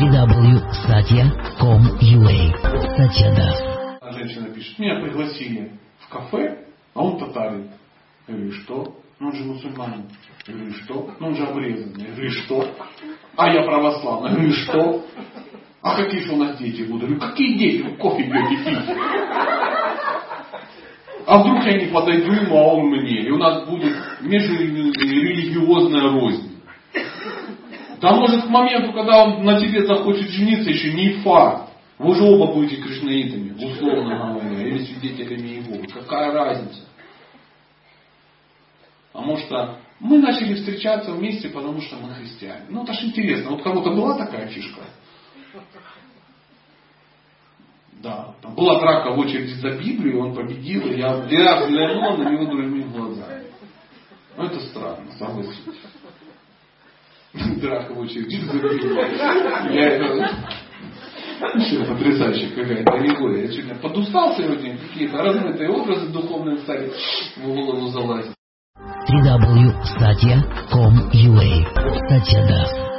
www.satya.com.ua Satyada. Женщина пишет, меня пригласили в кафе, а он татарин. Я говорю, что? Ну он же мусульманин. Я говорю, что? Ну он же обрезанный. Я говорю, что? А я православный. Я говорю, что? А какие же у нас дети будут? Я говорю, какие дети? Вы кофе пьете, пить. А вдруг я не подойду ему, а он мне? И у нас будет межрелигиозная рознь. Да может к моменту, когда он на тебе захочет жениться, еще не факт. Вы же оба будете кришнаитами, условно говоря, или свидетелями его. Какая разница? Потому что мы начали встречаться вместе, потому что мы христиане. Ну, это ж интересно. Вот кого-то была такая фишка? Да. Там была драка в очереди за Библию, он победил, и я, я взглянул на него другими глазами. Ну, это странно, согласитесь. Драка в очереди. Я это... Вообще потрясающая какая-то аллегория. Я сегодня подустал сегодня, какие-то размытые образы духовные стали в голову залазить. www.satya.com.ua Satyada